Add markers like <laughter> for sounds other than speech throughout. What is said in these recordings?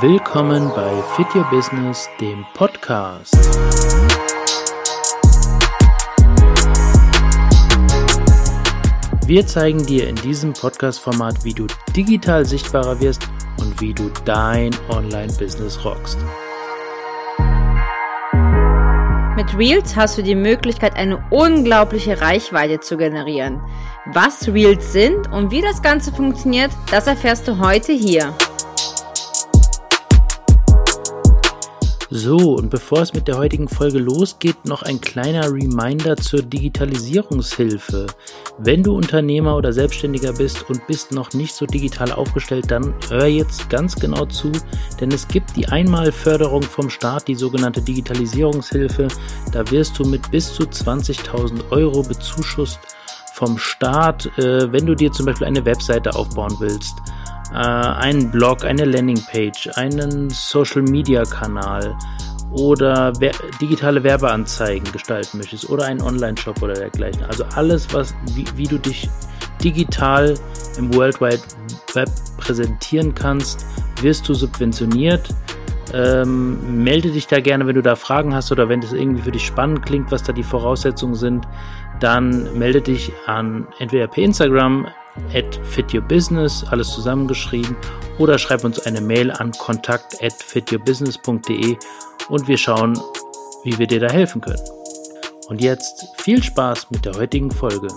Willkommen bei Fit Your Business, dem Podcast. Wir zeigen dir in diesem Podcast-Format, wie du digital sichtbarer wirst und wie du dein Online-Business rockst. Mit Reels hast du die Möglichkeit, eine unglaubliche Reichweite zu generieren. Was Reels sind und wie das Ganze funktioniert, das erfährst du heute hier. So, und bevor es mit der heutigen Folge losgeht, noch ein kleiner Reminder zur Digitalisierungshilfe. Wenn du Unternehmer oder Selbstständiger bist und bist noch nicht so digital aufgestellt, dann hör jetzt ganz genau zu, denn es gibt die Einmalförderung vom Staat, die sogenannte Digitalisierungshilfe. Da wirst du mit bis zu 20.000 Euro bezuschusst vom Staat, äh, wenn du dir zum Beispiel eine Webseite aufbauen willst einen Blog, eine Landingpage, einen Social-Media-Kanal oder digitale Werbeanzeigen gestalten möchtest oder einen Online-Shop oder dergleichen. Also alles, was wie, wie du dich digital im World Wide Web präsentieren kannst, wirst du subventioniert. Ähm, melde dich da gerne, wenn du da Fragen hast oder wenn das irgendwie für dich spannend klingt, was da die Voraussetzungen sind, dann melde dich an entweder per Instagram at fityourbusiness, alles zusammengeschrieben, oder schreib uns eine Mail an kontakt at fityourbusiness.de und wir schauen, wie wir dir da helfen können. Und jetzt viel Spaß mit der heutigen Folge.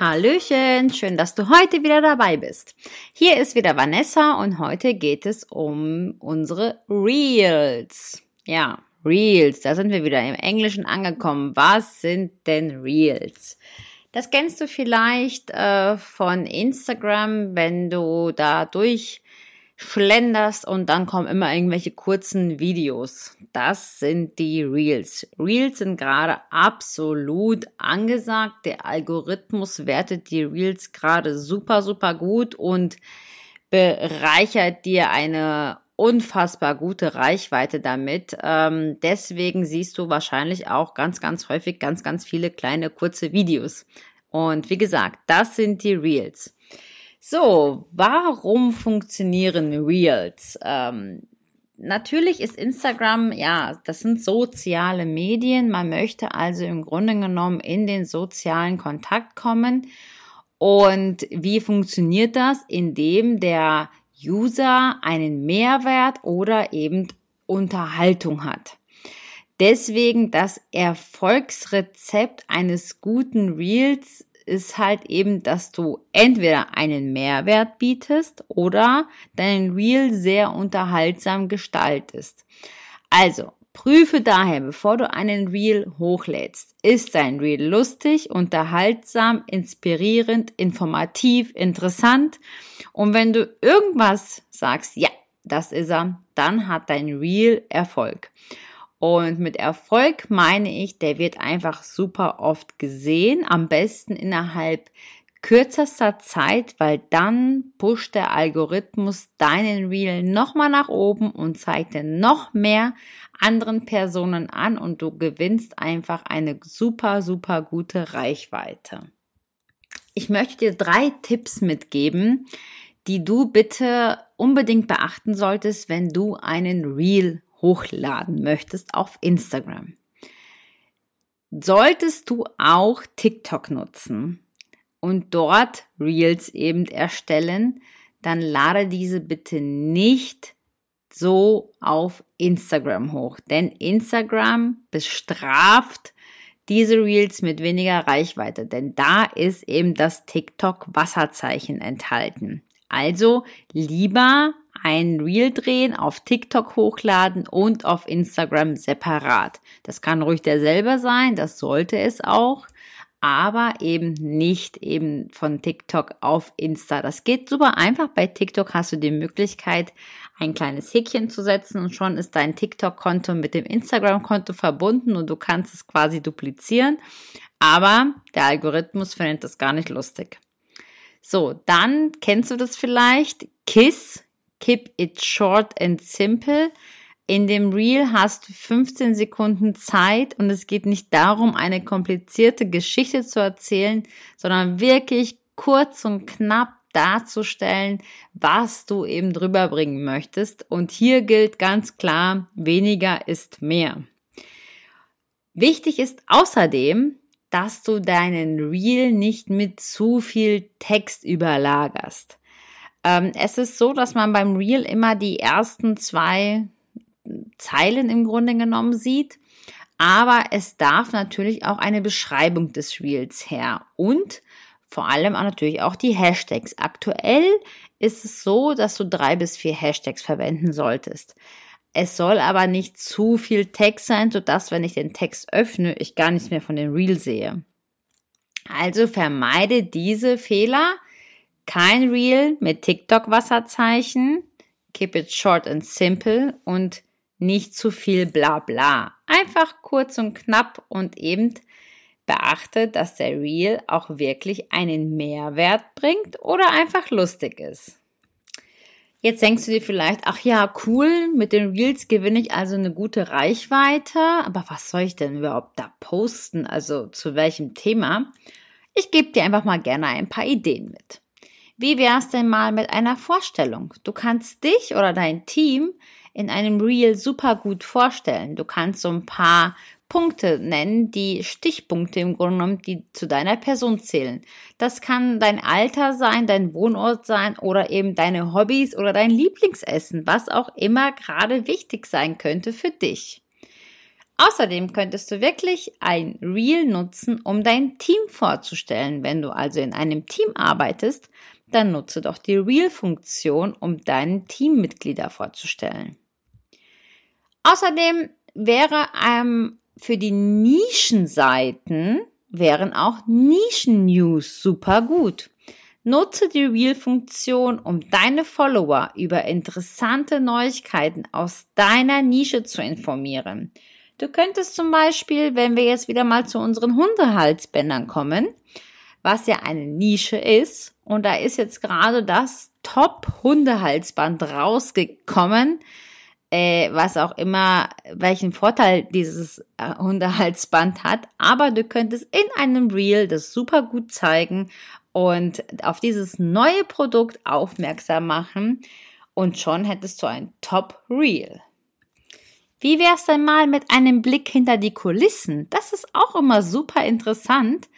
Hallöchen, schön, dass du heute wieder dabei bist. Hier ist wieder Vanessa und heute geht es um unsere Reels. Ja, Reels, da sind wir wieder im Englischen angekommen. Was sind denn Reels? Das kennst du vielleicht äh, von Instagram, wenn du da durchschlenderst und dann kommen immer irgendwelche kurzen Videos. Das sind die Reels. Reels sind gerade absolut angesagt. Der Algorithmus wertet die Reels gerade super, super gut und bereichert dir eine unfassbar gute Reichweite damit. Ähm, deswegen siehst du wahrscheinlich auch ganz, ganz häufig ganz, ganz viele kleine kurze Videos. Und wie gesagt, das sind die Reels. So, warum funktionieren Reels? Ähm, natürlich ist Instagram, ja, das sind soziale Medien. Man möchte also im Grunde genommen in den sozialen Kontakt kommen. Und wie funktioniert das? Indem der User einen Mehrwert oder eben Unterhaltung hat. Deswegen das Erfolgsrezept eines guten Reels ist halt eben, dass du entweder einen Mehrwert bietest oder deinen Reel sehr unterhaltsam gestaltest. Also, prüfe daher, bevor du einen Reel hochlädst. Ist dein Reel lustig, unterhaltsam, inspirierend, informativ, interessant? Und wenn du irgendwas sagst, ja, das ist er, dann hat dein Real Erfolg. Und mit Erfolg meine ich, der wird einfach super oft gesehen, am besten innerhalb kürzester Zeit, weil dann pusht der Algorithmus deinen Reel nochmal nach oben und zeigt dir noch mehr anderen Personen an und du gewinnst einfach eine super, super gute Reichweite. Ich möchte dir drei Tipps mitgeben, die du bitte unbedingt beachten solltest, wenn du einen Reel hochladen möchtest auf Instagram. Solltest du auch TikTok nutzen und dort Reels eben erstellen, dann lade diese bitte nicht so auf Instagram hoch, denn Instagram bestraft diese Reels mit weniger Reichweite, denn da ist eben das TikTok Wasserzeichen enthalten. Also lieber ein Reel drehen, auf TikTok hochladen und auf Instagram separat. Das kann ruhig derselbe sein, das sollte es auch, aber eben nicht eben von TikTok auf Insta. Das geht super einfach. Bei TikTok hast du die Möglichkeit, ein kleines Häkchen zu setzen und schon ist dein TikTok-Konto mit dem Instagram-Konto verbunden und du kannst es quasi duplizieren. Aber der Algorithmus findet das gar nicht lustig. So, dann kennst du das vielleicht. KISS, Keep It Short and Simple. In dem Reel hast du 15 Sekunden Zeit und es geht nicht darum, eine komplizierte Geschichte zu erzählen, sondern wirklich kurz und knapp darzustellen, was du eben drüber bringen möchtest. Und hier gilt ganz klar, weniger ist mehr. Wichtig ist außerdem, dass du deinen Reel nicht mit zu viel Text überlagerst. Ähm, es ist so, dass man beim Reel immer die ersten zwei Zeilen im Grunde genommen sieht. Aber es darf natürlich auch eine Beschreibung des Reels her und vor allem auch natürlich auch die Hashtags. Aktuell ist es so, dass du drei bis vier Hashtags verwenden solltest. Es soll aber nicht zu viel Text sein, sodass, wenn ich den Text öffne, ich gar nichts mehr von dem Reel sehe. Also vermeide diese Fehler. Kein Reel mit TikTok-Wasserzeichen. Keep it short and simple und nicht zu viel Blabla. Einfach kurz und knapp und eben beachte, dass der Reel auch wirklich einen Mehrwert bringt oder einfach lustig ist. Jetzt denkst du dir vielleicht, ach ja, cool, mit den Reels gewinne ich also eine gute Reichweite, aber was soll ich denn überhaupt da posten? Also zu welchem Thema? Ich gebe dir einfach mal gerne ein paar Ideen mit. Wie wär's denn mal mit einer Vorstellung? Du kannst dich oder dein Team in einem Reel super gut vorstellen. Du kannst so ein paar Punkte nennen, die Stichpunkte im Grunde genommen, die zu deiner Person zählen. Das kann dein Alter sein, dein Wohnort sein oder eben deine Hobbys oder dein Lieblingsessen, was auch immer gerade wichtig sein könnte für dich. Außerdem könntest du wirklich ein Reel nutzen, um dein Team vorzustellen. Wenn du also in einem Team arbeitest, dann nutze doch die Reel-Funktion, um deinen Teammitglieder vorzustellen. Außerdem wäre ähm, für die Nischenseiten wären auch Nischen-News super gut. Nutze die Reel-Funktion, um deine Follower über interessante Neuigkeiten aus deiner Nische zu informieren. Du könntest zum Beispiel, wenn wir jetzt wieder mal zu unseren Hundehalsbändern kommen, was ja eine Nische ist, und da ist jetzt gerade das Top-Hundehalsband rausgekommen, äh, was auch immer, welchen Vorteil dieses äh, Hundehalsband hat. Aber du könntest in einem Reel das super gut zeigen und auf dieses neue Produkt aufmerksam machen und schon hättest du ein Top Reel. Wie wär's denn mal mit einem Blick hinter die Kulissen? Das ist auch immer super interessant,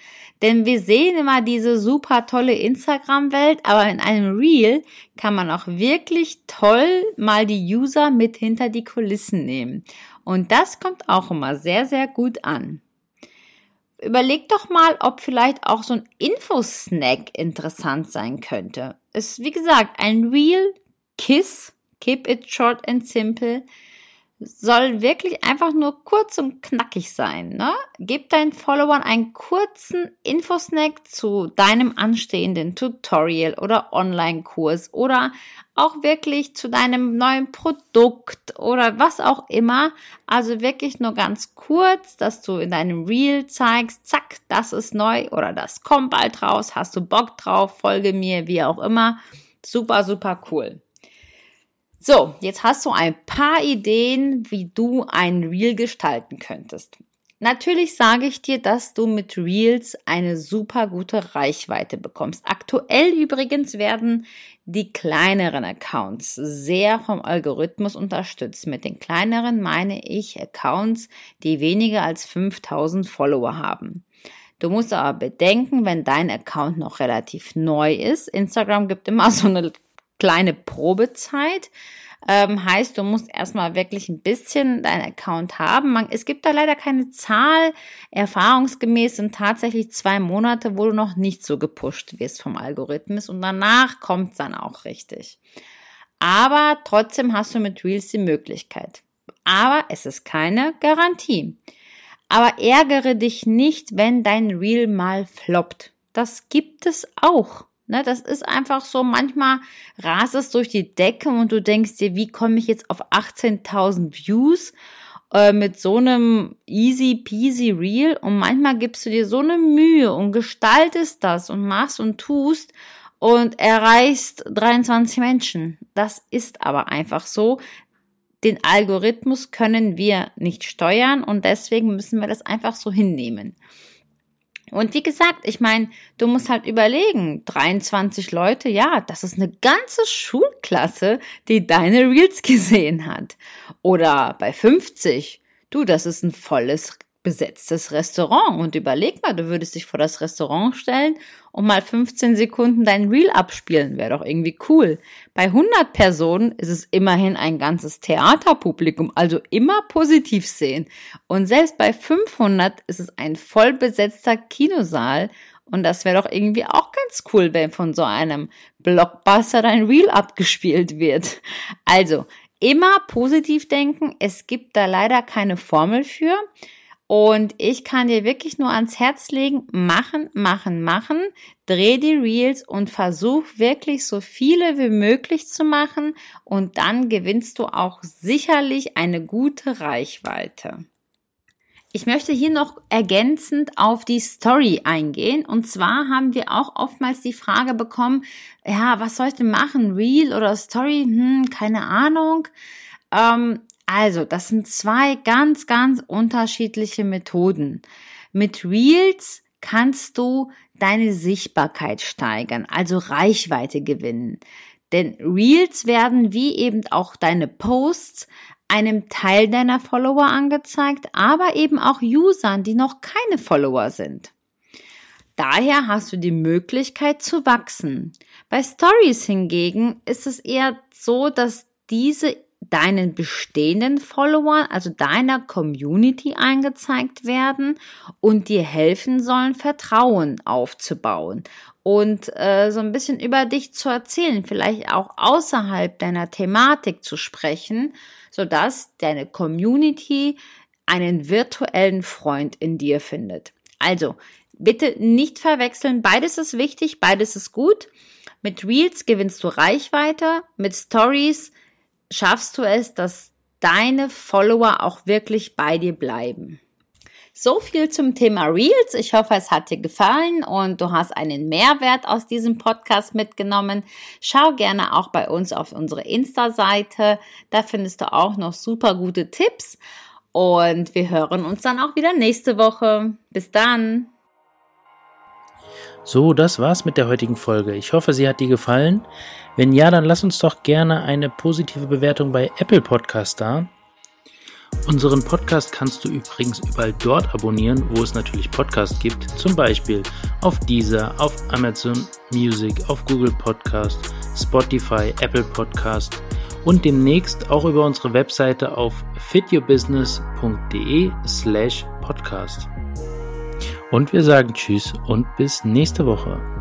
denn wir sehen immer diese super tolle Instagram-Welt, aber in einem Reel kann man auch wirklich toll mal die User mit hinter die Kulissen nehmen. Und das kommt auch immer sehr, sehr gut an. Überleg doch mal, ob vielleicht auch so ein Infosnack interessant sein könnte. Ist, wie gesagt, ein Reel Kiss, keep it short and simple, soll wirklich einfach nur kurz und knackig sein. Ne? Gib deinen Followern einen kurzen Infosnack zu deinem anstehenden Tutorial oder Online-Kurs oder auch wirklich zu deinem neuen Produkt oder was auch immer. Also wirklich nur ganz kurz, dass du in deinem Reel zeigst, zack, das ist neu oder das kommt bald raus, hast du Bock drauf, folge mir, wie auch immer. Super, super cool. So, jetzt hast du ein paar Ideen, wie du ein Reel gestalten könntest. Natürlich sage ich dir, dass du mit Reels eine super gute Reichweite bekommst. Aktuell übrigens werden die kleineren Accounts sehr vom Algorithmus unterstützt. Mit den kleineren meine ich Accounts, die weniger als 5000 Follower haben. Du musst aber bedenken, wenn dein Account noch relativ neu ist. Instagram gibt immer <laughs> so eine kleine Probezeit. Ähm, heißt, du musst erstmal wirklich ein bisschen deinen Account haben. Man, es gibt da leider keine Zahl. Erfahrungsgemäß sind tatsächlich zwei Monate, wo du noch nicht so gepusht wirst vom Algorithmus und danach kommt es dann auch richtig. Aber trotzdem hast du mit Reels die Möglichkeit. Aber es ist keine Garantie. Aber ärgere dich nicht, wenn dein Reel mal floppt. Das gibt es auch. Ne, das ist einfach so, manchmal rast es durch die Decke und du denkst dir, wie komme ich jetzt auf 18.000 Views äh, mit so einem easy peasy Reel und manchmal gibst du dir so eine Mühe und gestaltest das und machst und tust und erreichst 23 Menschen. Das ist aber einfach so. Den Algorithmus können wir nicht steuern und deswegen müssen wir das einfach so hinnehmen. Und wie gesagt, ich meine, du musst halt überlegen, 23 Leute, ja, das ist eine ganze Schulklasse, die deine Reels gesehen hat. Oder bei 50, du, das ist ein volles besetztes Restaurant und überleg mal, du würdest dich vor das Restaurant stellen und mal 15 Sekunden dein Reel abspielen, wäre doch irgendwie cool. Bei 100 Personen ist es immerhin ein ganzes Theaterpublikum, also immer positiv sehen. Und selbst bei 500 ist es ein voll besetzter Kinosaal und das wäre doch irgendwie auch ganz cool, wenn von so einem Blockbuster dein Reel abgespielt wird. Also, immer positiv denken. Es gibt da leider keine Formel für. Und ich kann dir wirklich nur ans Herz legen, machen, machen, machen, dreh die Reels und versuch wirklich so viele wie möglich zu machen und dann gewinnst du auch sicherlich eine gute Reichweite. Ich möchte hier noch ergänzend auf die Story eingehen. Und zwar haben wir auch oftmals die Frage bekommen, ja, was soll ich denn machen? Reel oder Story? Hm, keine Ahnung. Ähm, also, das sind zwei ganz, ganz unterschiedliche Methoden. Mit Reels kannst du deine Sichtbarkeit steigern, also Reichweite gewinnen. Denn Reels werden wie eben auch deine Posts einem Teil deiner Follower angezeigt, aber eben auch Usern, die noch keine Follower sind. Daher hast du die Möglichkeit zu wachsen. Bei Stories hingegen ist es eher so, dass diese deinen bestehenden Followern, also deiner Community eingezeigt werden und dir helfen sollen, Vertrauen aufzubauen und äh, so ein bisschen über dich zu erzählen, vielleicht auch außerhalb deiner Thematik zu sprechen, sodass deine Community einen virtuellen Freund in dir findet. Also, bitte nicht verwechseln, beides ist wichtig, beides ist gut. Mit Reels gewinnst du Reichweite, mit Stories schaffst du es, dass deine Follower auch wirklich bei dir bleiben. So viel zum Thema Reels. Ich hoffe, es hat dir gefallen und du hast einen Mehrwert aus diesem Podcast mitgenommen. Schau gerne auch bei uns auf unsere Insta-Seite. Da findest du auch noch super gute Tipps. Und wir hören uns dann auch wieder nächste Woche. Bis dann. So, das war's mit der heutigen Folge. Ich hoffe, sie hat dir gefallen. Wenn ja, dann lass uns doch gerne eine positive Bewertung bei Apple Podcast da. Unseren Podcast kannst du übrigens überall dort abonnieren, wo es natürlich Podcasts gibt. Zum Beispiel auf Deezer, auf Amazon Music, auf Google Podcast, Spotify, Apple Podcast und demnächst auch über unsere Webseite auf fityourbusiness.de slash podcast. Und wir sagen Tschüss und bis nächste Woche.